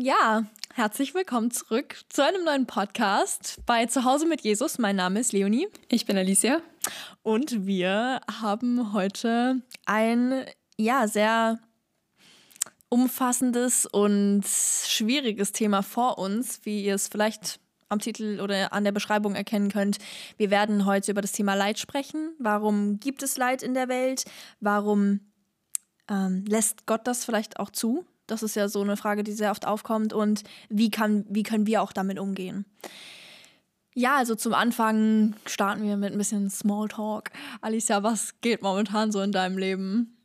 Ja, herzlich willkommen zurück zu einem neuen Podcast bei Zuhause mit Jesus. Mein Name ist Leonie. Ich bin Alicia. Und wir haben heute ein, ja, sehr umfassendes und schwieriges Thema vor uns, wie ihr es vielleicht am Titel oder an der Beschreibung erkennen könnt. Wir werden heute über das Thema Leid sprechen. Warum gibt es Leid in der Welt? Warum ähm, lässt Gott das vielleicht auch zu? Das ist ja so eine Frage, die sehr oft aufkommt. Und wie, kann, wie können wir auch damit umgehen? Ja, also zum Anfang starten wir mit ein bisschen Smalltalk. Alicia, was geht momentan so in deinem Leben?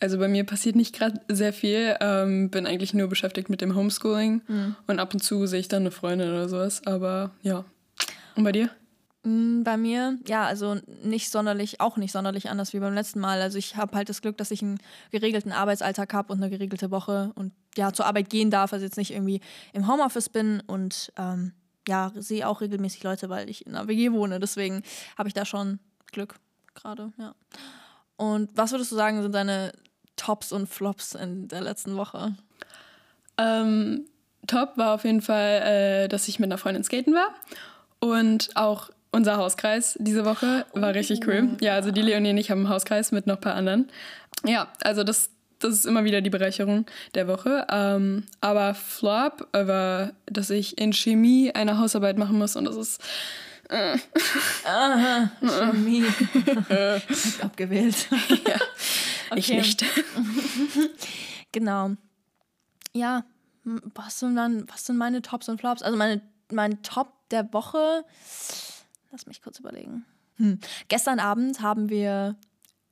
Also bei mir passiert nicht gerade sehr viel. Ähm, bin eigentlich nur beschäftigt mit dem Homeschooling mhm. und ab und zu sehe ich dann eine Freundin oder sowas. Aber ja. Und bei dir? Mm, bei mir, ja, also nicht sonderlich, auch nicht sonderlich anders wie beim letzten Mal. Also ich habe halt das Glück, dass ich einen geregelten Arbeitsalltag habe und eine geregelte Woche und ja, zur Arbeit gehen darf, also jetzt nicht irgendwie im Homeoffice bin und ähm, ja, sehe auch regelmäßig Leute, weil ich in einer WG wohne. Deswegen habe ich da schon Glück gerade, ja. Und was würdest du sagen, sind deine Tops und Flops in der letzten Woche? Ähm, top war auf jeden Fall, äh, dass ich mit einer Freundin skaten war. Und auch unser Hauskreis diese Woche war richtig cool. Ja, also die Leonie und ich haben einen Hauskreis mit noch ein paar anderen. Ja, also das, das ist immer wieder die Bereicherung der Woche. Ähm, aber Flop war, dass ich in Chemie eine Hausarbeit machen muss und das ist. Äh. Aha, Chemie. abgewählt. ja. Okay. Ich nicht. genau. Ja, was sind dann, was sind meine Tops und Flops? Also meine, mein Top der Woche, lass mich kurz überlegen. Hm. Gestern Abend haben wir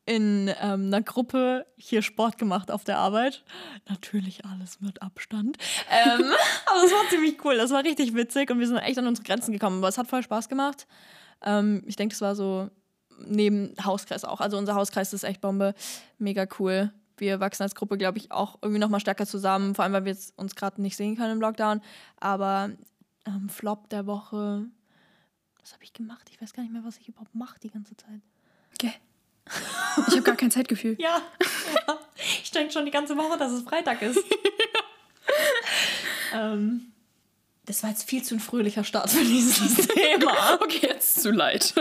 in ähm, einer Gruppe hier Sport gemacht auf der Arbeit. Natürlich alles mit Abstand. Ähm, aber es war ziemlich cool. Das war richtig witzig und wir sind echt an unsere Grenzen gekommen. Aber es hat voll Spaß gemacht. Ähm, ich denke, es war so neben Hauskreis auch. Also unser Hauskreis ist echt Bombe. Mega cool. Wir wachsen als Gruppe, glaube ich, auch irgendwie noch mal stärker zusammen. Vor allem, weil wir jetzt uns gerade nicht sehen können im Lockdown. Aber ähm, Flop der Woche. Was habe ich gemacht? Ich weiß gar nicht mehr, was ich überhaupt mache die ganze Zeit. Okay. Ich habe gar kein Zeitgefühl. ja, ja. Ich denke schon die ganze Woche, dass es Freitag ist. ähm, das war jetzt viel zu ein fröhlicher Start für dieses Thema. Okay, jetzt zu leid.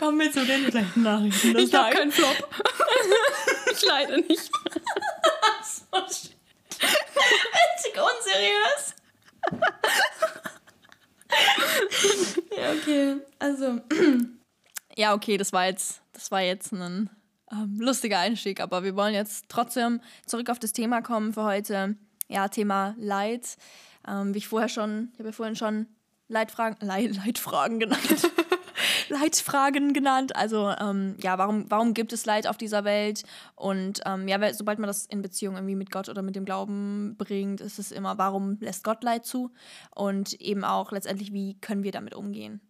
Kommen wir zu den schlechten Nachrichten. ich habe keinen Flop. ich leide nicht. so Einzig unseriös. ja, okay. Also. ja, okay, das war jetzt, das war jetzt ein ähm, lustiger Einstieg, aber wir wollen jetzt trotzdem zurück auf das Thema kommen für heute. Ja, Thema Leid. Ähm, wie ich vorher schon, ich habe ja vorhin schon Leitfragen, Leid, Leitfragen genannt. Leitfragen genannt. Also ähm, ja, warum, warum gibt es Leid auf dieser Welt? Und ähm, ja, sobald man das in Beziehung irgendwie mit Gott oder mit dem Glauben bringt, ist es immer, warum lässt Gott Leid zu? Und eben auch letztendlich, wie können wir damit umgehen?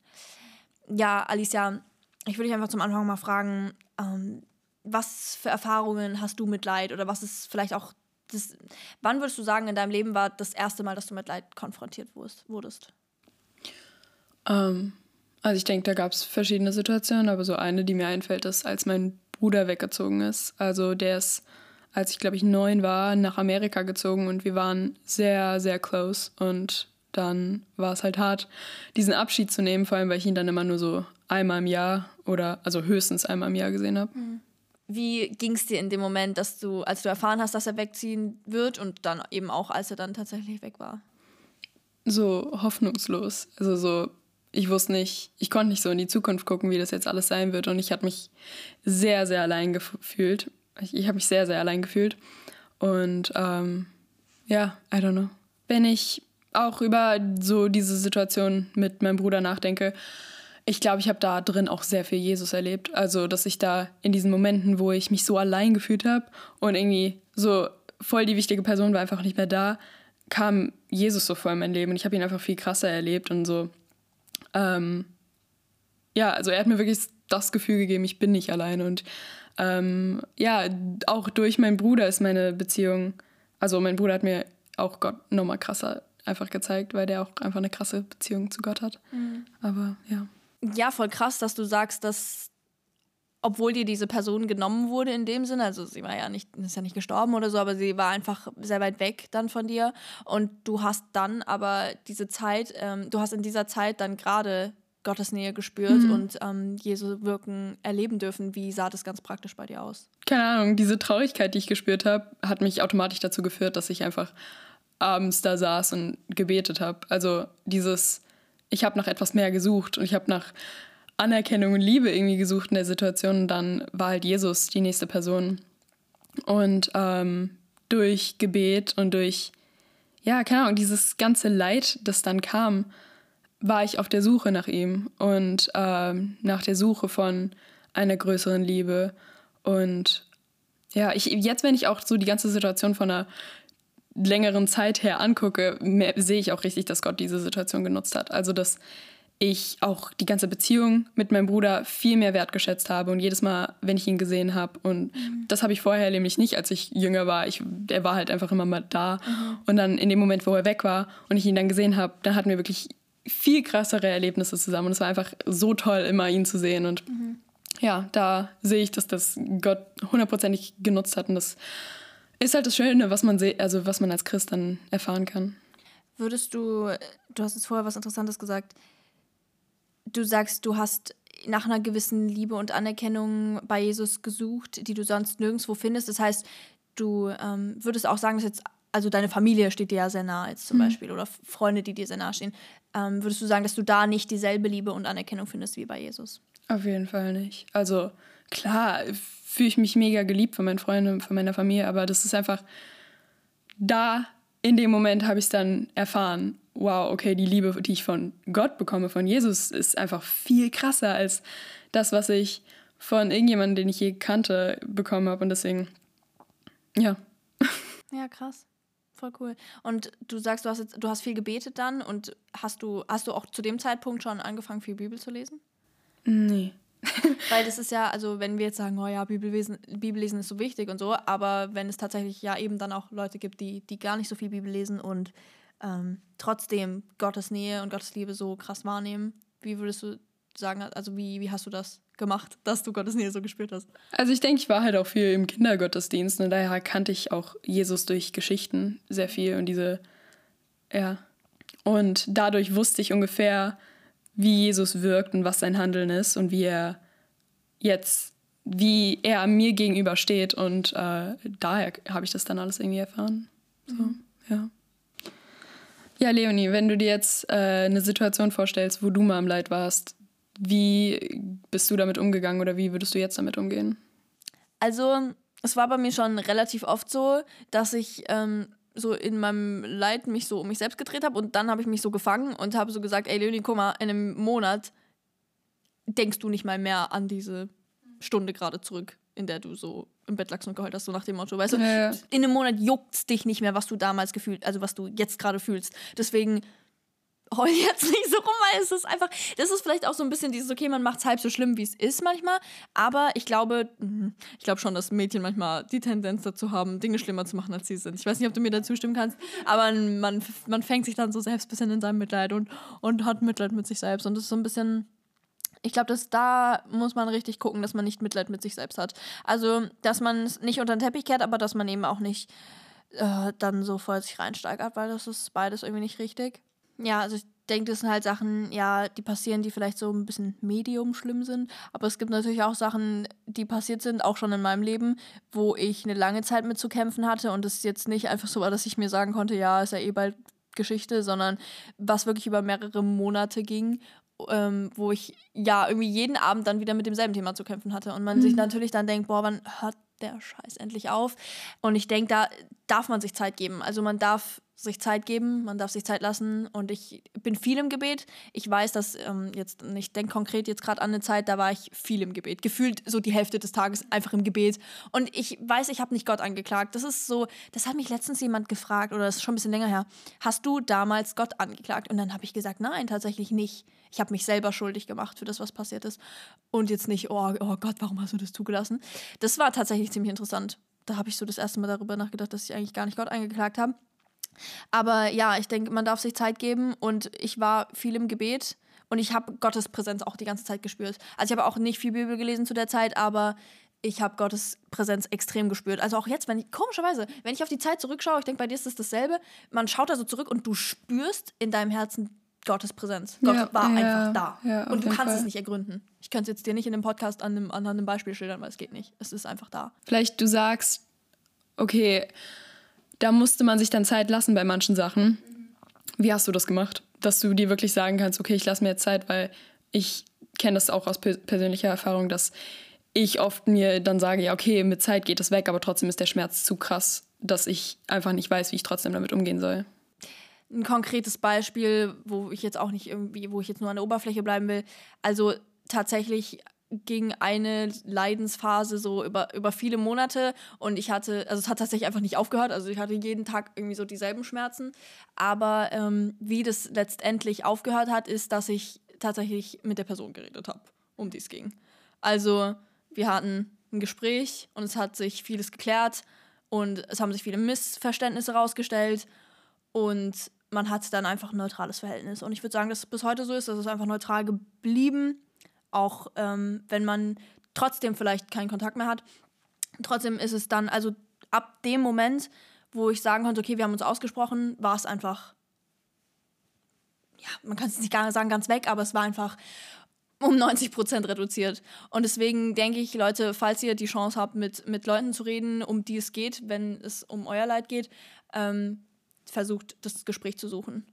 Ja, Alicia, ich würde dich einfach zum Anfang mal fragen, ähm, was für Erfahrungen hast du mit Leid oder was ist vielleicht auch das, wann würdest du sagen, in deinem Leben war das erste Mal, dass du mit Leid konfrontiert wurdest? Ähm, also ich denke, da gab es verschiedene Situationen, aber so eine, die mir einfällt, ist, als mein Bruder weggezogen ist. Also der ist, als ich glaube ich neun war, nach Amerika gezogen und wir waren sehr, sehr close. Und dann war es halt hart, diesen Abschied zu nehmen, vor allem weil ich ihn dann immer nur so einmal im Jahr oder also höchstens einmal im Jahr gesehen habe. Mhm. Wie ging es dir in dem Moment, dass du, als du erfahren hast, dass er wegziehen wird und dann eben auch, als er dann tatsächlich weg war? So hoffnungslos. Also so ich wusste nicht, ich konnte nicht so in die Zukunft gucken, wie das jetzt alles sein wird. Und ich habe mich sehr, sehr allein gefühlt. Ich, ich habe mich sehr, sehr allein gefühlt. Und ähm, ja, I don't know. Wenn ich auch über so diese Situation mit meinem Bruder nachdenke, ich glaube, ich habe da drin auch sehr viel Jesus erlebt. Also, dass ich da in diesen Momenten, wo ich mich so allein gefühlt habe und irgendwie so voll die wichtige Person war einfach nicht mehr da, kam Jesus so vor in mein Leben und ich habe ihn einfach viel krasser erlebt und so ähm, ja, also er hat mir wirklich das Gefühl gegeben, ich bin nicht allein. Und ähm, ja, auch durch meinen Bruder ist meine Beziehung, also mein Bruder hat mir auch Gott nochmal krasser einfach gezeigt, weil der auch einfach eine krasse Beziehung zu Gott hat. Mhm. Aber ja. Ja, voll krass, dass du sagst, dass obwohl dir diese Person genommen wurde in dem Sinne, also sie war ja nicht, ist ja nicht gestorben oder so, aber sie war einfach sehr weit weg dann von dir und du hast dann aber diese Zeit, ähm, du hast in dieser Zeit dann gerade Gottes Nähe gespürt mhm. und ähm, Jesu Wirken erleben dürfen. Wie sah das ganz praktisch bei dir aus? Keine Ahnung, diese Traurigkeit, die ich gespürt habe, hat mich automatisch dazu geführt, dass ich einfach abends da saß und gebetet habe. Also dieses, ich habe nach etwas mehr gesucht und ich habe nach Anerkennung und Liebe irgendwie gesucht in der Situation. Und dann war halt Jesus die nächste Person. Und ähm, durch Gebet und durch, ja, keine Ahnung, dieses ganze Leid, das dann kam, war ich auf der Suche nach ihm und ähm, nach der Suche von einer größeren Liebe. Und ja, ich, jetzt, wenn ich auch so die ganze Situation von einer längeren Zeit her angucke, sehe ich auch richtig, dass Gott diese Situation genutzt hat. Also, dass ich auch die ganze Beziehung mit meinem Bruder viel mehr wertgeschätzt habe und jedes Mal, wenn ich ihn gesehen habe und mhm. das habe ich vorher nämlich nicht, als ich jünger war. Ich, er war halt einfach immer mal da mhm. und dann in dem Moment, wo er weg war und ich ihn dann gesehen habe, dann hatten wir wirklich viel krassere Erlebnisse zusammen. Und es war einfach so toll, immer ihn zu sehen. Und mhm. ja, da sehe ich, dass das Gott hundertprozentig genutzt hat. Und das ist halt das Schöne, was man, also was man als Christ dann erfahren kann. Würdest du, du hast jetzt vorher was Interessantes gesagt, du sagst, du hast nach einer gewissen Liebe und Anerkennung bei Jesus gesucht, die du sonst nirgendwo findest. Das heißt, du ähm, würdest auch sagen, dass jetzt also deine Familie steht dir ja sehr nah jetzt zum mhm. Beispiel oder Freunde, die dir sehr nah stehen. Ähm, würdest du sagen, dass du da nicht dieselbe Liebe und Anerkennung findest wie bei Jesus? Auf jeden Fall nicht. Also klar fühle ich mich mega geliebt von meinen Freunden, von meiner Familie, aber das ist einfach da in dem Moment habe ich es dann erfahren. Wow, okay, die Liebe, die ich von Gott bekomme, von Jesus, ist einfach viel krasser als das, was ich von irgendjemandem, den ich je kannte, bekommen habe. Und deswegen, ja. Ja, krass. Voll cool. Und du sagst, du hast jetzt, du hast viel gebetet dann und hast du, hast du auch zu dem Zeitpunkt schon angefangen, viel Bibel zu lesen? Nee. Weil das ist ja, also wenn wir jetzt sagen, oh ja, Bibellesen, Bibellesen ist so wichtig und so, aber wenn es tatsächlich ja eben dann auch Leute gibt, die, die gar nicht so viel Bibel lesen und ähm, trotzdem Gottes Nähe und Gottes Liebe so krass wahrnehmen, wie würdest du sagen, also wie, wie hast du das gemacht, dass du Gottes Nähe so gespürt hast? Also ich denke, ich war halt auch viel im Kindergottesdienst und daher kannte ich auch Jesus durch Geschichten sehr viel und diese, ja. Und dadurch wusste ich ungefähr, wie Jesus wirkt und was sein Handeln ist und wie er jetzt, wie er mir gegenüber steht und äh, daher habe ich das dann alles irgendwie erfahren. So, mhm. ja. Ja, Leonie, wenn du dir jetzt äh, eine Situation vorstellst, wo du mal im Leid warst, wie bist du damit umgegangen oder wie würdest du jetzt damit umgehen? Also, es war bei mir schon relativ oft so, dass ich ähm, so in meinem Leid mich so um mich selbst gedreht habe und dann habe ich mich so gefangen und habe so gesagt, ey Leonie, guck mal, in einem Monat denkst du nicht mal mehr an diese Stunde gerade zurück, in der du so im Bett lagst und geheult hast, so nach dem Motto, weißt du, ja, ja. in einem Monat juckt es dich nicht mehr, was du damals gefühlt, also was du jetzt gerade fühlst. Deswegen heul jetzt nicht so rum, weil es ist einfach, das ist vielleicht auch so ein bisschen dieses, okay, man macht es halb so schlimm, wie es ist manchmal, aber ich glaube, mhm, ich glaube schon, dass Mädchen manchmal die Tendenz dazu haben, Dinge schlimmer zu machen, als sie sind. Ich weiß nicht, ob du mir dazu stimmen kannst, aber man, man fängt sich dann so selbst ein bisschen in seinem Mitleid und, und hat Mitleid mit sich selbst und das ist so ein bisschen, ich glaube, dass da muss man richtig gucken, dass man nicht Mitleid mit sich selbst hat. Also, dass man es nicht unter den Teppich kehrt, aber dass man eben auch nicht äh, dann so voll sich reinsteigert, weil das ist beides irgendwie nicht richtig. Ja, also ich denke, das sind halt Sachen, ja, die passieren, die vielleicht so ein bisschen medium schlimm sind. Aber es gibt natürlich auch Sachen, die passiert sind, auch schon in meinem Leben, wo ich eine lange Zeit mit zu kämpfen hatte. Und es jetzt nicht einfach so war, dass ich mir sagen konnte, ja, ist ja eh bald Geschichte, sondern was wirklich über mehrere Monate ging, ähm, wo ich ja irgendwie jeden Abend dann wieder mit demselben Thema zu kämpfen hatte. Und man mhm. sich natürlich dann denkt, boah, wann hört der Scheiß endlich auf? Und ich denke, da darf man sich Zeit geben. Also man darf sich Zeit geben, man darf sich Zeit lassen und ich bin viel im Gebet. Ich weiß, dass ähm, jetzt, ich denke konkret jetzt gerade an eine Zeit, da war ich viel im Gebet. Gefühlt so die Hälfte des Tages einfach im Gebet. Und ich weiß, ich habe nicht Gott angeklagt. Das ist so, das hat mich letztens jemand gefragt, oder das ist schon ein bisschen länger her. Hast du damals Gott angeklagt? Und dann habe ich gesagt, nein, tatsächlich nicht. Ich habe mich selber schuldig gemacht für das, was passiert ist. Und jetzt nicht, oh, oh Gott, warum hast du das zugelassen? Das war tatsächlich ziemlich interessant. Da habe ich so das erste Mal darüber nachgedacht, dass ich eigentlich gar nicht Gott angeklagt habe. Aber ja, ich denke, man darf sich Zeit geben und ich war viel im Gebet Und ich habe Gottes Präsenz auch die ganze Zeit gespürt. Also ich habe auch nicht viel Bibel gelesen zu der Zeit, aber ich habe Gottes Präsenz extrem gespürt. Also auch jetzt, wenn ich, komischerweise, wenn ich auf die Zeit zurückschaue, ich denke, bei dir ist es dasselbe, man schaut da so zurück und du spürst in deinem Herzen Gottes Präsenz. Gott ja, war ja, einfach da. Ja, und du kannst Fall. es nicht ergründen. Ich könnte es jetzt dir nicht in dem Podcast an einem, an einem Beispiel schildern, weil es geht nicht. Es ist einfach da. Vielleicht du sagst, okay, da musste man sich dann Zeit lassen bei manchen Sachen. Wie hast du das gemacht? Dass du dir wirklich sagen kannst, okay, ich lasse mir jetzt Zeit, weil ich kenne das auch aus persönlicher Erfahrung, dass ich oft mir dann sage, ja, okay, mit Zeit geht es weg, aber trotzdem ist der Schmerz zu krass, dass ich einfach nicht weiß, wie ich trotzdem damit umgehen soll. Ein konkretes Beispiel, wo ich jetzt auch nicht irgendwie, wo ich jetzt nur an der Oberfläche bleiben will. Also tatsächlich ging eine Leidensphase so über, über viele Monate und ich hatte, also es hat tatsächlich einfach nicht aufgehört, also ich hatte jeden Tag irgendwie so dieselben Schmerzen, aber ähm, wie das letztendlich aufgehört hat, ist, dass ich tatsächlich mit der Person geredet habe, um die es ging. Also wir hatten ein Gespräch und es hat sich vieles geklärt und es haben sich viele Missverständnisse herausgestellt und man hat dann einfach ein neutrales Verhältnis. Und ich würde sagen, dass es bis heute so ist, dass es einfach neutral geblieben, auch ähm, wenn man trotzdem vielleicht keinen Kontakt mehr hat. Trotzdem ist es dann, also ab dem Moment, wo ich sagen konnte, okay, wir haben uns ausgesprochen, war es einfach, ja, man kann es nicht gar sagen ganz weg, aber es war einfach um 90 Prozent reduziert. Und deswegen denke ich, Leute, falls ihr die Chance habt, mit, mit Leuten zu reden, um die es geht, wenn es um euer Leid geht, ähm, versucht, das Gespräch zu suchen.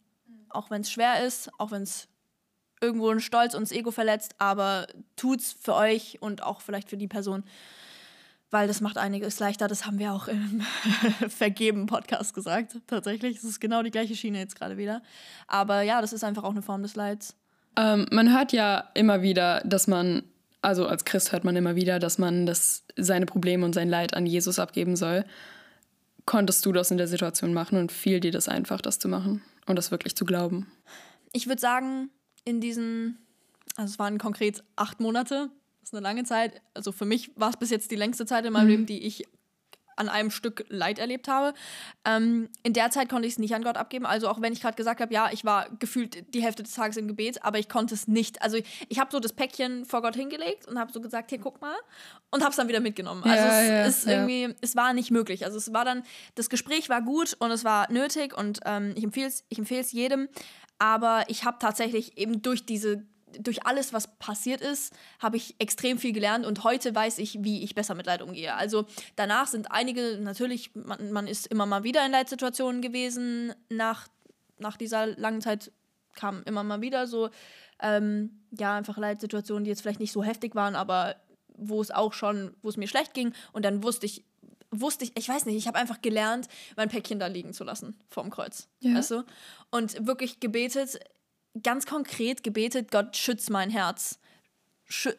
Auch wenn es schwer ist, auch wenn es irgendwo einen Stolz und das Ego verletzt, aber tut's für euch und auch vielleicht für die Person, weil das macht einiges leichter. Das haben wir auch im Vergeben-Podcast gesagt. Tatsächlich, es ist genau die gleiche Schiene jetzt gerade wieder. Aber ja, das ist einfach auch eine Form des Leids. Ähm, man hört ja immer wieder, dass man, also als Christ hört man immer wieder, dass man das, seine Probleme und sein Leid an Jesus abgeben soll. Konntest du das in der Situation machen und fiel dir das einfach, das zu machen und das wirklich zu glauben? Ich würde sagen, in diesen, also es waren konkret acht Monate, das ist eine lange Zeit. Also für mich war es bis jetzt die längste Zeit in meinem mhm. Leben, die ich an einem Stück Leid erlebt habe. Ähm, in der Zeit konnte ich es nicht an Gott abgeben. Also auch wenn ich gerade gesagt habe, ja, ich war gefühlt die Hälfte des Tages im Gebet, aber ich konnte es nicht. Also ich, ich habe so das Päckchen vor Gott hingelegt und habe so gesagt, hier guck mal und habe es dann wieder mitgenommen. Also ja, es ja, ist ja. irgendwie, es war nicht möglich. Also es war dann, das Gespräch war gut und es war nötig und ähm, ich empfehle es ich empfehle es jedem. Aber ich habe tatsächlich eben durch diese durch alles, was passiert ist, habe ich extrem viel gelernt und heute weiß ich, wie ich besser mit Leid umgehe. Also danach sind einige, natürlich, man, man ist immer mal wieder in Leitsituationen gewesen. Nach, nach dieser langen Zeit kamen immer mal wieder so, ähm, ja, einfach Leitsituationen, die jetzt vielleicht nicht so heftig waren, aber wo es auch schon, wo es mir schlecht ging. Und dann wusste ich, wusste ich, ich weiß nicht, ich habe einfach gelernt, mein Päckchen da liegen zu lassen vorm Kreuz. Ja. Weißt du? Und wirklich gebetet, ganz konkret gebetet, Gott schütz mein Herz.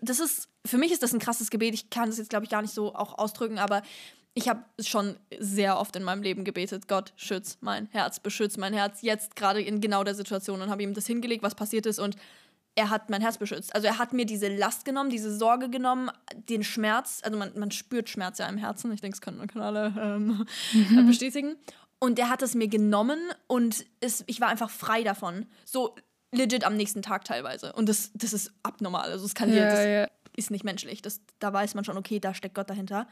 Das ist, für mich ist das ein krasses Gebet. Ich kann das jetzt, glaube ich, gar nicht so auch ausdrücken, aber ich habe schon sehr oft in meinem Leben gebetet, Gott schütz mein Herz, beschütz mein Herz, jetzt gerade in genau der Situation und habe ihm das hingelegt, was passiert ist und er hat mein Herz beschützt. Also er hat mir diese Last genommen, diese Sorge genommen, den Schmerz, also man, man spürt Schmerz ja im Herzen, ich denke, das können, können alle ähm, mhm. bestätigen. Und er hat es mir genommen und es, ich war einfach frei davon. So legit am nächsten Tag teilweise. Und das, das ist abnormal. Also, es kann dir, das ja. ist nicht menschlich. Das, da weiß man schon, okay, da steckt Gott dahinter.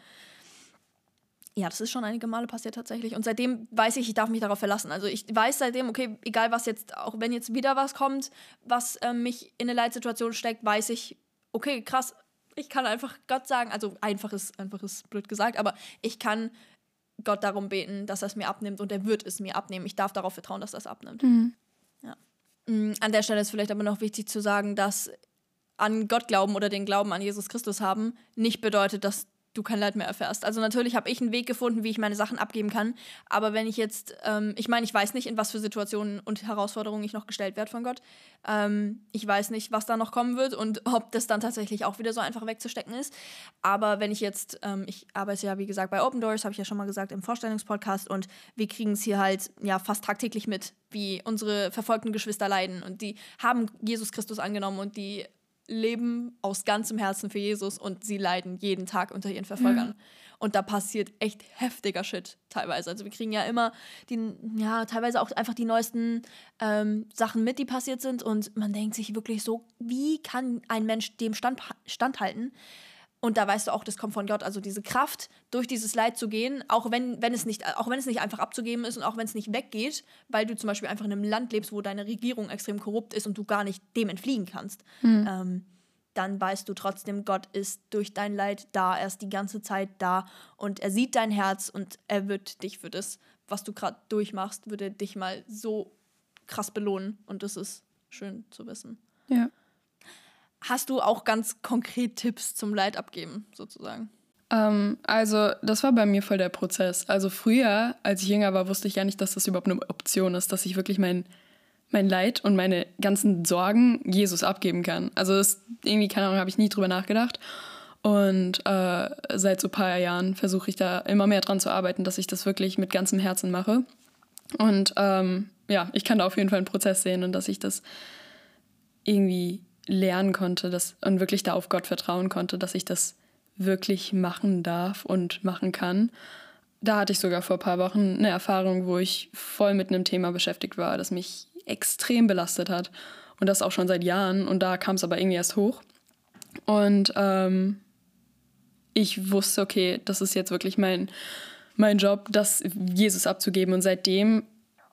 Ja, das ist schon einige Male passiert tatsächlich. Und seitdem weiß ich, ich darf mich darauf verlassen. Also ich weiß seitdem, okay, egal was jetzt, auch wenn jetzt wieder was kommt, was äh, mich in eine Leitsituation steckt, weiß ich, okay, krass, ich kann einfach Gott sagen, also einfach ist, einfach ist blöd gesagt, aber ich kann Gott darum beten, dass er es mir abnimmt und er wird es mir abnehmen. Ich darf darauf vertrauen, dass er es abnimmt. Mhm. Mm, an der Stelle ist vielleicht aber noch wichtig zu sagen, dass an Gott glauben oder den Glauben an Jesus Christus haben nicht bedeutet, dass du kein Leid mehr erfährst. Also natürlich habe ich einen Weg gefunden, wie ich meine Sachen abgeben kann. Aber wenn ich jetzt, ähm, ich meine, ich weiß nicht, in was für Situationen und Herausforderungen ich noch gestellt werde von Gott. Ähm, ich weiß nicht, was da noch kommen wird und ob das dann tatsächlich auch wieder so einfach wegzustecken ist. Aber wenn ich jetzt, ähm, ich arbeite ja wie gesagt bei Open Doors, habe ich ja schon mal gesagt im Vorstellungspodcast und wir kriegen es hier halt ja fast tagtäglich mit, wie unsere verfolgten Geschwister leiden und die haben Jesus Christus angenommen und die leben aus ganzem Herzen für Jesus und sie leiden jeden Tag unter ihren Verfolgern. Ja. Und da passiert echt heftiger Shit teilweise. Also wir kriegen ja immer die, ja, teilweise auch einfach die neuesten ähm, Sachen mit, die passiert sind. Und man denkt sich wirklich so, wie kann ein Mensch dem stand, standhalten? Und da weißt du auch, das kommt von Gott. Also diese Kraft, durch dieses Leid zu gehen, auch wenn, wenn es nicht, auch wenn es nicht einfach abzugeben ist und auch wenn es nicht weggeht, weil du zum Beispiel einfach in einem Land lebst, wo deine Regierung extrem korrupt ist und du gar nicht dem entfliehen kannst. Mhm. Ähm, dann weißt du trotzdem, Gott ist durch dein Leid da, er ist die ganze Zeit da und er sieht dein Herz und er wird dich für das, was du gerade durchmachst, würde dich mal so krass belohnen und das ist schön zu wissen. Ja. Hast du auch ganz konkret Tipps zum Leid abgeben, sozusagen? Ähm, also, das war bei mir voll der Prozess. Also, früher, als ich jünger war, wusste ich ja nicht, dass das überhaupt eine Option ist, dass ich wirklich mein mein Leid und meine ganzen Sorgen Jesus abgeben kann. Also das, irgendwie, keine Ahnung, habe ich nie drüber nachgedacht. Und äh, seit so ein paar Jahren versuche ich da immer mehr dran zu arbeiten, dass ich das wirklich mit ganzem Herzen mache. Und ähm, ja, ich kann da auf jeden Fall einen Prozess sehen und dass ich das irgendwie lernen konnte dass, und wirklich da auf Gott vertrauen konnte, dass ich das wirklich machen darf und machen kann. Da hatte ich sogar vor ein paar Wochen eine Erfahrung, wo ich voll mit einem Thema beschäftigt war, das mich extrem belastet hat. Und das auch schon seit Jahren. Und da kam es aber irgendwie erst hoch. Und ähm, ich wusste, okay, das ist jetzt wirklich mein, mein Job, das Jesus abzugeben. Und seitdem,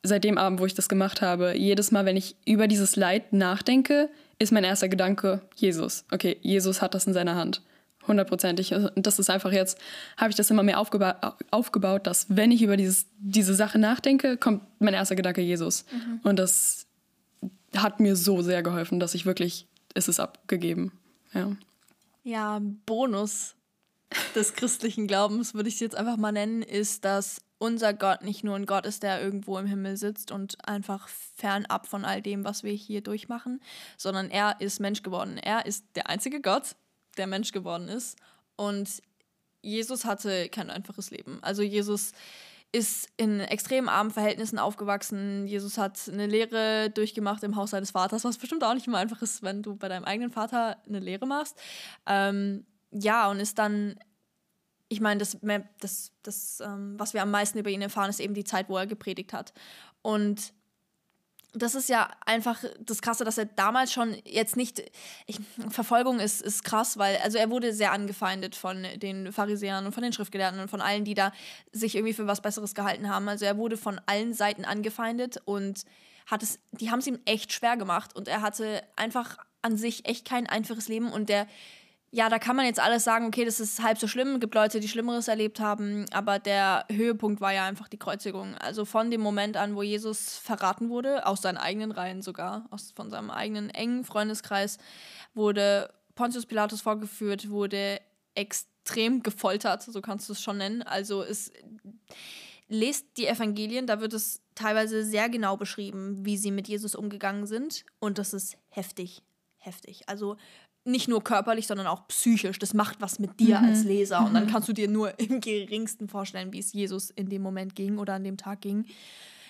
seit dem Abend, wo ich das gemacht habe, jedes Mal, wenn ich über dieses Leid nachdenke, ist mein erster Gedanke Jesus. Okay, Jesus hat das in seiner Hand. Hundertprozentig. Und das ist einfach jetzt, habe ich das immer mehr aufgeba aufgebaut, dass wenn ich über dieses, diese Sache nachdenke, kommt mein erster Gedanke Jesus. Mhm. Und das hat mir so sehr geholfen, dass ich wirklich, ist es abgegeben. Ja. Ja, Bonus des christlichen Glaubens, würde ich es jetzt einfach mal nennen, ist, dass unser Gott nicht nur ein Gott ist, der irgendwo im Himmel sitzt und einfach fernab von all dem, was wir hier durchmachen, sondern er ist Mensch geworden. Er ist der einzige Gott, der Mensch geworden ist. Und Jesus hatte kein einfaches Leben. Also Jesus ist in extrem armen Verhältnissen aufgewachsen. Jesus hat eine Lehre durchgemacht im Haus seines Vaters, was bestimmt auch nicht immer einfach ist, wenn du bei deinem eigenen Vater eine Lehre machst. Ähm, ja, und ist dann, ich meine, das, das, das ähm, was wir am meisten über ihn erfahren, ist eben die Zeit, wo er gepredigt hat. Und das ist ja einfach das Krasse, dass er damals schon jetzt nicht. Ich, Verfolgung ist, ist krass, weil also er wurde sehr angefeindet von den Pharisäern und von den Schriftgelehrten und von allen, die da sich irgendwie für was Besseres gehalten haben. Also er wurde von allen Seiten angefeindet und hat es, die haben es ihm echt schwer gemacht und er hatte einfach an sich echt kein einfaches Leben und der ja, da kann man jetzt alles sagen, okay, das ist halb so schlimm, es gibt Leute, die Schlimmeres erlebt haben, aber der Höhepunkt war ja einfach die Kreuzigung. Also von dem Moment an, wo Jesus verraten wurde, aus seinen eigenen Reihen sogar, aus, von seinem eigenen engen Freundeskreis, wurde Pontius Pilatus vorgeführt, wurde extrem gefoltert, so kannst du es schon nennen. Also es lest die Evangelien, da wird es teilweise sehr genau beschrieben, wie sie mit Jesus umgegangen sind und das ist heftig heftig. Also nicht nur körperlich, sondern auch psychisch. Das macht was mit dir mhm. als Leser. Und dann mhm. kannst du dir nur im geringsten vorstellen, wie es Jesus in dem Moment ging oder an dem Tag ging.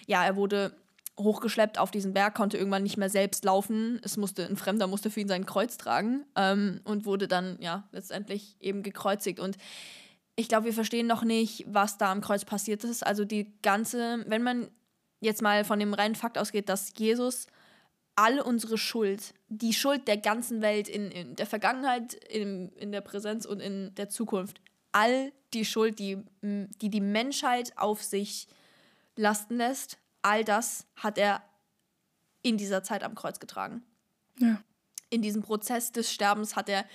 Ja, er wurde hochgeschleppt auf diesen Berg, konnte irgendwann nicht mehr selbst laufen. Es musste, ein Fremder musste für ihn sein Kreuz tragen ähm, und wurde dann ja letztendlich eben gekreuzigt. Und ich glaube, wir verstehen noch nicht, was da am Kreuz passiert ist. Also die ganze, wenn man jetzt mal von dem reinen Fakt ausgeht, dass Jesus all unsere Schuld, die Schuld der ganzen Welt in, in der Vergangenheit, in, in der Präsenz und in der Zukunft, all die Schuld, die, die die Menschheit auf sich lasten lässt, all das hat er in dieser Zeit am Kreuz getragen. Ja. In diesem Prozess des Sterbens hat er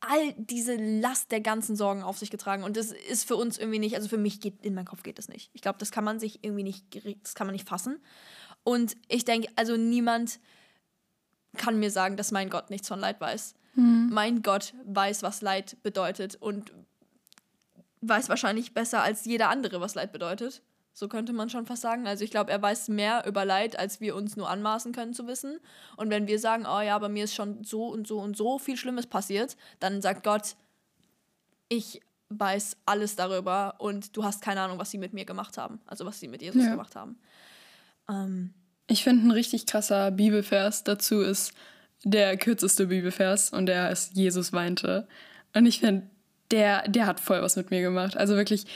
all diese Last der ganzen Sorgen auf sich getragen. Und das ist für uns irgendwie nicht, also für mich geht, in meinem Kopf geht das nicht. Ich glaube, das kann man sich irgendwie nicht, das kann man nicht fassen. Und ich denke, also niemand kann mir sagen, dass mein Gott nichts von Leid weiß. Mhm. Mein Gott weiß, was Leid bedeutet und weiß wahrscheinlich besser als jeder andere, was Leid bedeutet. So könnte man schon fast sagen. Also ich glaube, er weiß mehr über Leid, als wir uns nur anmaßen können zu wissen. Und wenn wir sagen, oh ja, bei mir ist schon so und so und so viel Schlimmes passiert, dann sagt Gott, ich weiß alles darüber und du hast keine Ahnung, was sie mit mir gemacht haben. Also was sie mit Jesus ja. gemacht haben. Ähm, ich finde, ein richtig krasser Bibelvers dazu ist der kürzeste Bibelvers und der ist Jesus weinte. Und ich finde, der, der hat voll was mit mir gemacht. Also wirklich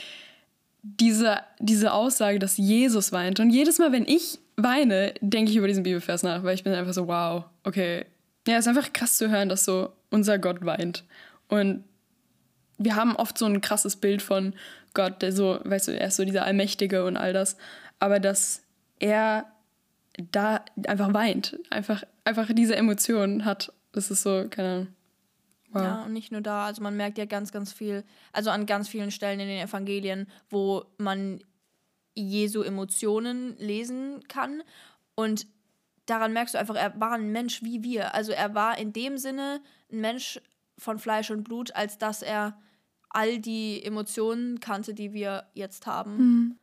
diese, diese Aussage, dass Jesus weint. Und jedes Mal, wenn ich weine, denke ich über diesen Bibelvers nach, weil ich bin einfach so, wow, okay. Ja, es ist einfach krass zu hören, dass so unser Gott weint. Und wir haben oft so ein krasses Bild von Gott, der so, weißt du, er ist so dieser Allmächtige und all das. Aber dass er da einfach weint, einfach, einfach diese Emotionen hat, das ist so, keine Ahnung. Wow. Ja, und nicht nur da. Also man merkt ja ganz, ganz viel, also an ganz vielen Stellen in den Evangelien, wo man Jesu Emotionen lesen kann. Und daran merkst du einfach, er war ein Mensch wie wir. Also er war in dem Sinne ein Mensch von Fleisch und Blut, als dass er all die Emotionen kannte, die wir jetzt haben. Mhm.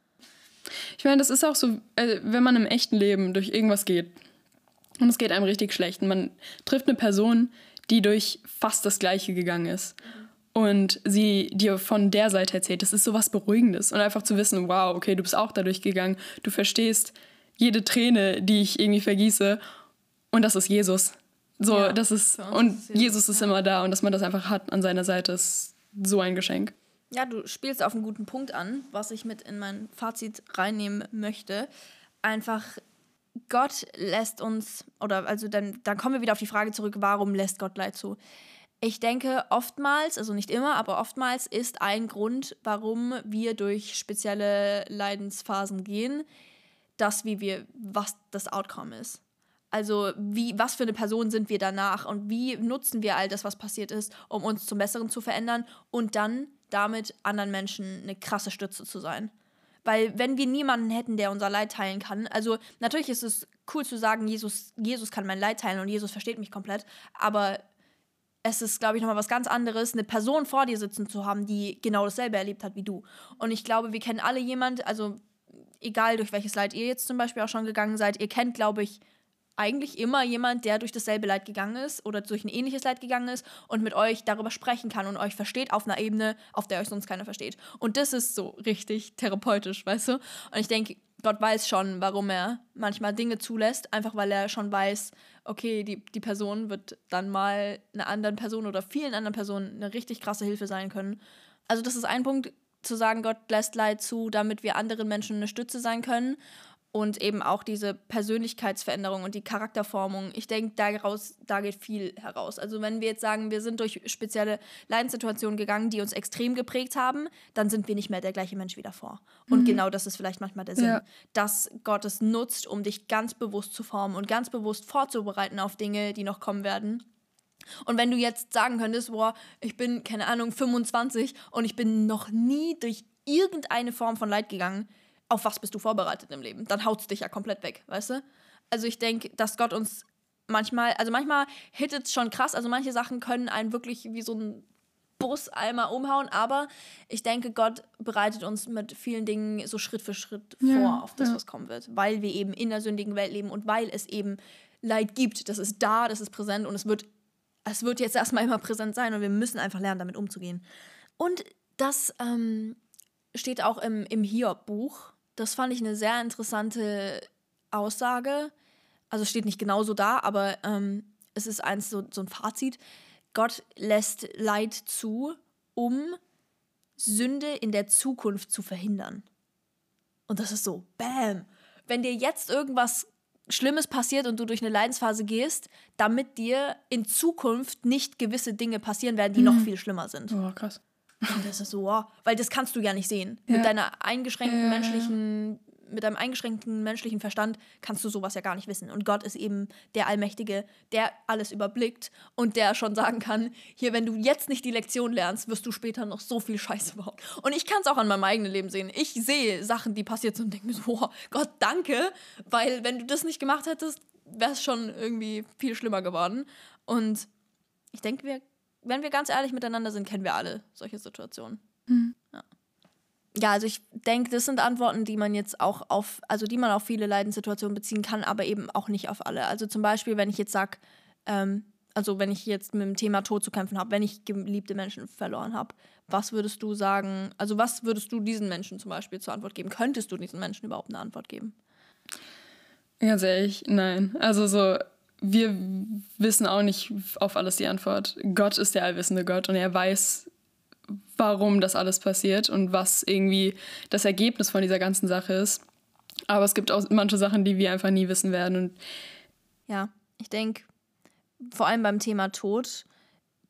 Ich meine, das ist auch so, also wenn man im echten Leben durch irgendwas geht und es geht einem richtig schlecht und man trifft eine Person, die durch fast das Gleiche gegangen ist. Und sie dir von der Seite erzählt, das ist so was Beruhigendes. Und einfach zu wissen, wow, okay, du bist auch dadurch gegangen. Du verstehst jede Träne, die ich irgendwie vergieße. Und das ist Jesus. So, ja, das ist, und ist Jesus, Jesus ist immer da. Und dass man das einfach hat an seiner Seite, ist so ein Geschenk. Ja, du spielst auf einen guten Punkt an, was ich mit in mein Fazit reinnehmen möchte. Einfach Gott lässt uns, oder also dann, dann kommen wir wieder auf die Frage zurück, warum lässt Gott Leid zu? Ich denke, oftmals, also nicht immer, aber oftmals ist ein Grund, warum wir durch spezielle Leidensphasen gehen, das, wie wir, was das Outcome ist. Also, wie, was für eine Person sind wir danach und wie nutzen wir all das, was passiert ist, um uns zum Besseren zu verändern und dann damit anderen Menschen eine krasse Stütze zu sein. Weil wenn wir niemanden hätten, der unser Leid teilen kann, also natürlich ist es cool zu sagen, Jesus, Jesus kann mein Leid teilen und Jesus versteht mich komplett, aber es ist, glaube ich, nochmal was ganz anderes, eine Person vor dir sitzen zu haben, die genau dasselbe erlebt hat wie du. Und ich glaube, wir kennen alle jemand, also egal durch welches Leid ihr jetzt zum Beispiel auch schon gegangen seid, ihr kennt, glaube ich, eigentlich immer jemand, der durch dasselbe Leid gegangen ist oder durch ein ähnliches Leid gegangen ist und mit euch darüber sprechen kann und euch versteht auf einer Ebene, auf der euch sonst keiner versteht. Und das ist so richtig therapeutisch, weißt du? Und ich denke, Gott weiß schon, warum er manchmal Dinge zulässt, einfach weil er schon weiß, okay, die, die Person wird dann mal einer anderen Person oder vielen anderen Personen eine richtig krasse Hilfe sein können. Also das ist ein Punkt, zu sagen, Gott lässt Leid zu, damit wir anderen Menschen eine Stütze sein können und eben auch diese Persönlichkeitsveränderung und die Charakterformung. Ich denke, daraus, da geht viel heraus. Also wenn wir jetzt sagen, wir sind durch spezielle Leidenssituationen gegangen, die uns extrem geprägt haben, dann sind wir nicht mehr der gleiche Mensch wie davor. Und mhm. genau das ist vielleicht manchmal der Sinn, ja. dass Gott es nutzt, um dich ganz bewusst zu formen und ganz bewusst vorzubereiten auf Dinge, die noch kommen werden. Und wenn du jetzt sagen könntest, boah, ich bin, keine Ahnung, 25 und ich bin noch nie durch irgendeine Form von Leid gegangen, auf was bist du vorbereitet im Leben? Dann haut es dich ja komplett weg, weißt du? Also ich denke, dass Gott uns manchmal, also manchmal hittet es schon krass, also manche Sachen können einen wirklich wie so ein Bus einmal umhauen, aber ich denke, Gott bereitet uns mit vielen Dingen so Schritt für Schritt ja, vor auf das, ja. was kommen wird, weil wir eben in der sündigen Welt leben und weil es eben Leid gibt. Das ist da, das ist präsent und es wird, es wird jetzt erstmal immer präsent sein und wir müssen einfach lernen, damit umzugehen. Und das ähm, steht auch im, im Hiob-Buch. Das fand ich eine sehr interessante Aussage. Also steht nicht genauso da, aber ähm, es ist eins so, so ein Fazit. Gott lässt Leid zu, um Sünde in der Zukunft zu verhindern. Und das ist so, bam. Wenn dir jetzt irgendwas Schlimmes passiert und du durch eine Leidensphase gehst, damit dir in Zukunft nicht gewisse Dinge passieren werden, die mhm. noch viel schlimmer sind. Oh, krass. Und das ist so, wow. Weil das kannst du ja nicht sehen. Ja. Mit deiner eingeschränkten ja, menschlichen, mit deinem eingeschränkten menschlichen Verstand kannst du sowas ja gar nicht wissen. Und Gott ist eben der Allmächtige, der alles überblickt und der schon sagen kann, hier, wenn du jetzt nicht die Lektion lernst, wirst du später noch so viel Scheiße bauen. Und ich kann es auch an meinem eigenen Leben sehen. Ich sehe Sachen, die passiert sind und denke mir so, wow, Gott, danke. Weil wenn du das nicht gemacht hättest, wäre es schon irgendwie viel schlimmer geworden. Und ich denke, wir wenn wir ganz ehrlich miteinander sind, kennen wir alle solche Situationen. Mhm. Ja. ja. also ich denke, das sind Antworten, die man jetzt auch auf, also die man auf viele Leidenssituationen beziehen kann, aber eben auch nicht auf alle. Also zum Beispiel, wenn ich jetzt sage, ähm, also wenn ich jetzt mit dem Thema Tod zu kämpfen habe, wenn ich geliebte Menschen verloren habe, was würdest du sagen, also was würdest du diesen Menschen zum Beispiel zur Antwort geben? Könntest du diesen Menschen überhaupt eine Antwort geben? Ganz ehrlich, nein. Also so, wir wissen auch nicht auf alles die Antwort. Gott ist der allwissende Gott und er weiß, warum das alles passiert und was irgendwie das Ergebnis von dieser ganzen Sache ist. Aber es gibt auch manche Sachen, die wir einfach nie wissen werden. Und ja, ich denke, vor allem beim Thema Tod,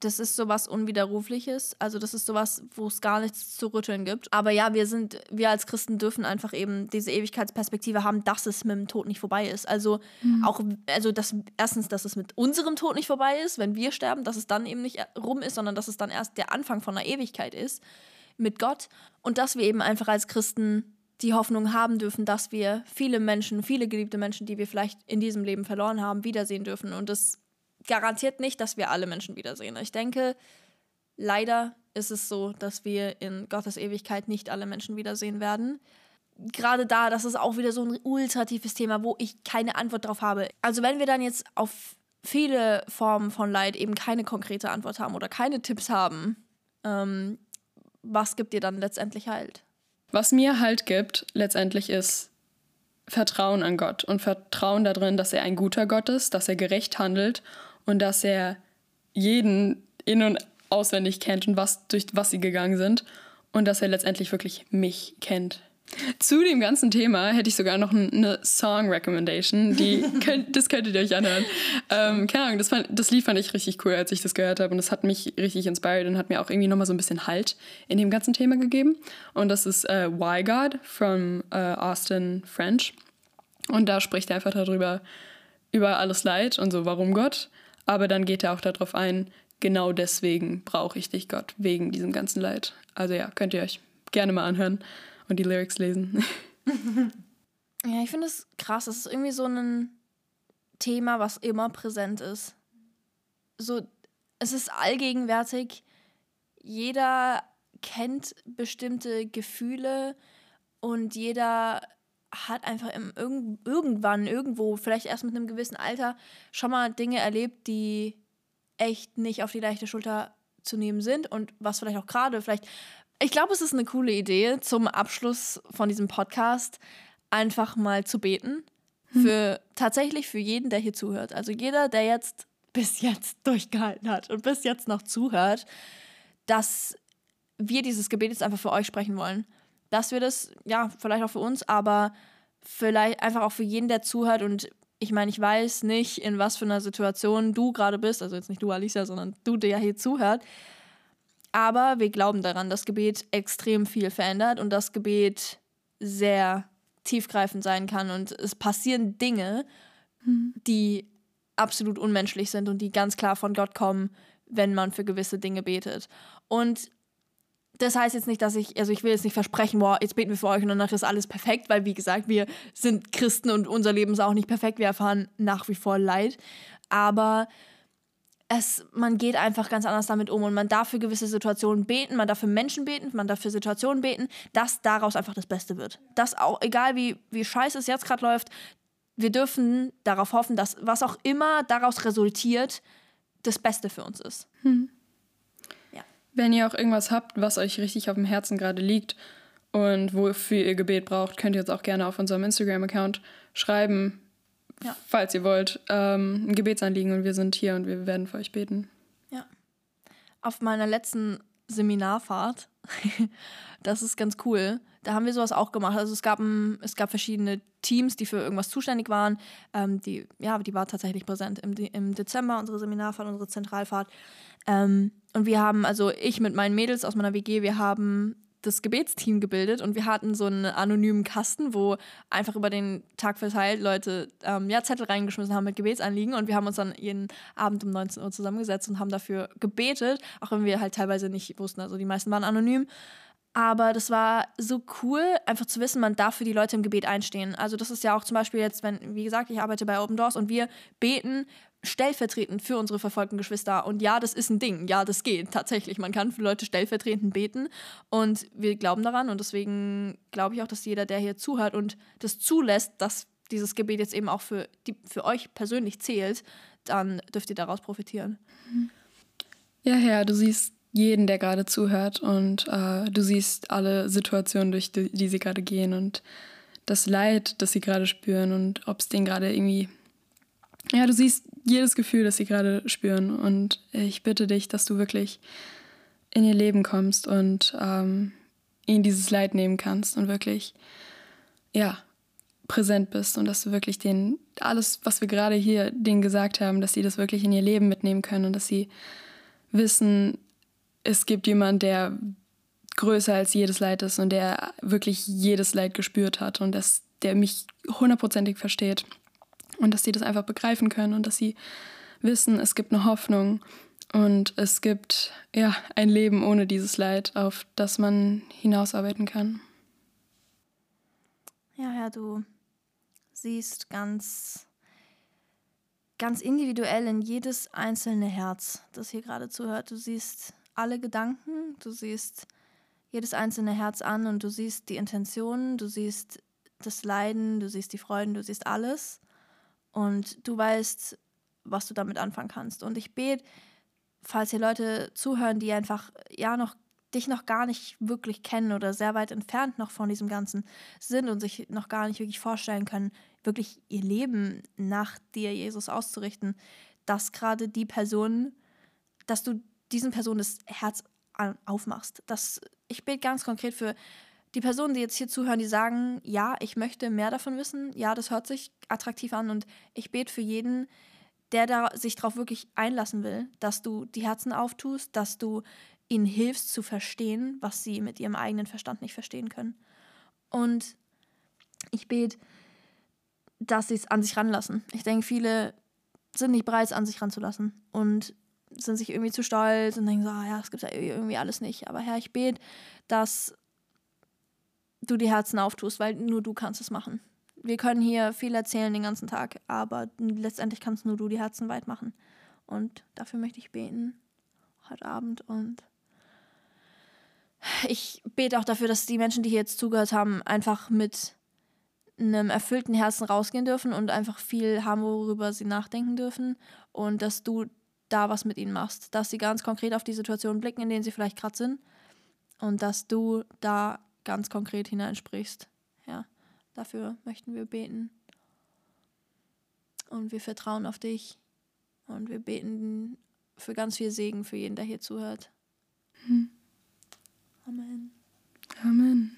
das ist sowas Unwiderrufliches. Also das ist sowas, wo es gar nichts zu rütteln gibt. Aber ja, wir sind, wir als Christen dürfen einfach eben diese Ewigkeitsperspektive haben, dass es mit dem Tod nicht vorbei ist. Also mhm. auch, also dass erstens, dass es mit unserem Tod nicht vorbei ist, wenn wir sterben, dass es dann eben nicht rum ist, sondern dass es dann erst der Anfang von einer Ewigkeit ist mit Gott. Und dass wir eben einfach als Christen die Hoffnung haben dürfen, dass wir viele Menschen, viele geliebte Menschen, die wir vielleicht in diesem Leben verloren haben, wiedersehen dürfen. Und das garantiert nicht, dass wir alle Menschen wiedersehen. Ich denke, leider ist es so, dass wir in Gottes Ewigkeit nicht alle Menschen wiedersehen werden. Gerade da, das ist auch wieder so ein ultratives Thema, wo ich keine Antwort drauf habe. Also wenn wir dann jetzt auf viele Formen von Leid eben keine konkrete Antwort haben oder keine Tipps haben, ähm, was gibt dir dann letztendlich halt? Was mir halt gibt, letztendlich ist Vertrauen an Gott und Vertrauen darin, dass er ein guter Gott ist, dass er gerecht handelt und dass er jeden in- und auswendig kennt und was, durch was sie gegangen sind und dass er letztendlich wirklich mich kennt. Zu dem ganzen Thema hätte ich sogar noch eine Song Recommendation, die könnt, das könntet ihr euch anhören. Ähm, keine Ahnung, das, fand, das Lied fand ich richtig cool, als ich das gehört habe und das hat mich richtig inspiriert und hat mir auch irgendwie nochmal so ein bisschen Halt in dem ganzen Thema gegeben. Und das ist äh, Why God von äh, Austin French. Und da spricht er einfach darüber, über alles Leid und so, warum Gott. Aber dann geht er auch darauf ein, genau deswegen brauche ich dich, Gott, wegen diesem ganzen Leid. Also ja, könnt ihr euch gerne mal anhören und die Lyrics lesen. ja, ich finde es krass. Es ist irgendwie so ein Thema, was immer präsent ist. So, es ist allgegenwärtig. Jeder kennt bestimmte Gefühle und jeder hat einfach im, irgend, irgendwann, irgendwo, vielleicht erst mit einem gewissen Alter, schon mal Dinge erlebt, die echt nicht auf die leichte Schulter zu nehmen sind und was vielleicht auch gerade, vielleicht ich glaube, es ist eine coole Idee, zum Abschluss von diesem Podcast einfach mal zu beten. Hm. Für tatsächlich für jeden, der hier zuhört. Also jeder, der jetzt bis jetzt durchgehalten hat und bis jetzt noch zuhört, dass wir dieses Gebet jetzt einfach für euch sprechen wollen. Dass wir das, ja, vielleicht auch für uns, aber vielleicht einfach auch für jeden, der zuhört. Und ich meine, ich weiß nicht, in was für einer Situation du gerade bist, also jetzt nicht du, Alicia, sondern du, der hier zuhört. Aber wir glauben daran, dass Gebet extrem viel verändert und das Gebet sehr tiefgreifend sein kann. Und es passieren Dinge, mhm. die absolut unmenschlich sind und die ganz klar von Gott kommen, wenn man für gewisse Dinge betet. Und das heißt jetzt nicht, dass ich, also ich will jetzt nicht versprechen, boah, jetzt beten wir für euch und danach ist alles perfekt, weil wie gesagt, wir sind Christen und unser Leben ist auch nicht perfekt. Wir erfahren nach wie vor Leid. Aber es, man geht einfach ganz anders damit um und man darf für gewisse Situationen beten, man darf für Menschen beten, man darf für Situationen beten, dass daraus einfach das Beste wird. Das auch, egal wie, wie scheiße es jetzt gerade läuft, wir dürfen darauf hoffen, dass was auch immer daraus resultiert, das Beste für uns ist. Hm. Wenn ihr auch irgendwas habt, was euch richtig auf dem Herzen gerade liegt und wofür ihr Gebet braucht, könnt ihr uns auch gerne auf unserem Instagram-Account schreiben ja. falls ihr wollt, ähm, ein Gebetsanliegen und wir sind hier und wir werden für euch beten. Ja. Auf meiner letzten Seminarfahrt, das ist ganz cool, da haben wir sowas auch gemacht. Also es gab, ein, es gab verschiedene Teams, die für irgendwas zuständig waren. Ähm, die, ja, die war tatsächlich präsent im, im Dezember, unsere Seminarfahrt, unsere Zentralfahrt. Ähm, und wir haben, also ich mit meinen Mädels aus meiner WG, wir haben das Gebetsteam gebildet und wir hatten so einen anonymen Kasten, wo einfach über den Tag verteilt Leute ähm, ja, Zettel reingeschmissen haben mit Gebetsanliegen und wir haben uns dann jeden Abend um 19 Uhr zusammengesetzt und haben dafür gebetet, auch wenn wir halt teilweise nicht wussten, also die meisten waren anonym. Aber das war so cool, einfach zu wissen, man darf für die Leute im Gebet einstehen. Also das ist ja auch zum Beispiel jetzt, wenn, wie gesagt, ich arbeite bei Open Doors und wir beten stellvertretend für unsere verfolgten Geschwister. Und ja, das ist ein Ding. Ja, das geht tatsächlich. Man kann für Leute stellvertretend beten. Und wir glauben daran. Und deswegen glaube ich auch, dass jeder, der hier zuhört und das zulässt, dass dieses Gebet jetzt eben auch für, die, für euch persönlich zählt, dann dürft ihr daraus profitieren. Ja, Herr, du siehst jeden, der gerade zuhört und äh, du siehst alle Situationen, durch die, die sie gerade gehen und das Leid, das sie gerade spüren und ob es denen gerade irgendwie ja, du siehst jedes Gefühl, das sie gerade spüren. Und ich bitte dich, dass du wirklich in ihr Leben kommst und ähm, ihnen dieses Leid nehmen kannst und wirklich, ja, präsent bist und dass du wirklich den, alles, was wir gerade hier denen gesagt haben, dass sie das wirklich in ihr Leben mitnehmen können und dass sie wissen, es gibt jemanden, der größer als jedes Leid ist und der wirklich jedes Leid gespürt hat und dass der mich hundertprozentig versteht und dass sie das einfach begreifen können und dass sie wissen, es gibt eine Hoffnung und es gibt ja ein Leben ohne dieses Leid, auf das man hinausarbeiten kann. Ja, ja, du siehst ganz ganz individuell in jedes einzelne Herz, das hier gerade zuhört. Du siehst alle Gedanken, du siehst jedes einzelne Herz an und du siehst die Intentionen, du siehst das Leiden, du siehst die Freuden, du siehst alles und du weißt, was du damit anfangen kannst. Und ich bete, falls hier Leute zuhören, die einfach ja noch dich noch gar nicht wirklich kennen oder sehr weit entfernt noch von diesem Ganzen sind und sich noch gar nicht wirklich vorstellen können, wirklich ihr Leben nach dir, Jesus, auszurichten, dass gerade die Person, dass du diesen Personen das Herz aufmachst. Das, ich bete ganz konkret für die Personen, die jetzt hier zuhören, die sagen, ja, ich möchte mehr davon wissen, ja, das hört sich attraktiv an und ich bete für jeden, der da sich darauf wirklich einlassen will, dass du die Herzen auftust, dass du ihnen hilfst zu verstehen, was sie mit ihrem eigenen Verstand nicht verstehen können. Und ich bete, dass sie es an sich ranlassen. Ich denke, viele sind nicht bereit, es an sich ranzulassen und sind sich irgendwie zu stolz und denken so, ah, ja, das gibt ja irgendwie alles nicht. Aber Herr, ich bete, dass du die Herzen auftust, weil nur du kannst es machen. Wir können hier viel erzählen den ganzen Tag, aber letztendlich kannst nur du die Herzen weit machen. Und dafür möchte ich beten heute Abend und ich bete auch dafür, dass die Menschen, die hier jetzt zugehört haben, einfach mit einem erfüllten Herzen rausgehen dürfen und einfach viel haben, worüber sie nachdenken dürfen und dass du da was mit ihnen machst, dass sie ganz konkret auf die Situation blicken, in denen sie vielleicht gerade sind und dass du da ganz konkret hineinsprichst. Ja, dafür möchten wir beten. Und wir vertrauen auf dich. Und wir beten für ganz viel Segen für jeden, der hier zuhört. Hm. Amen. Amen.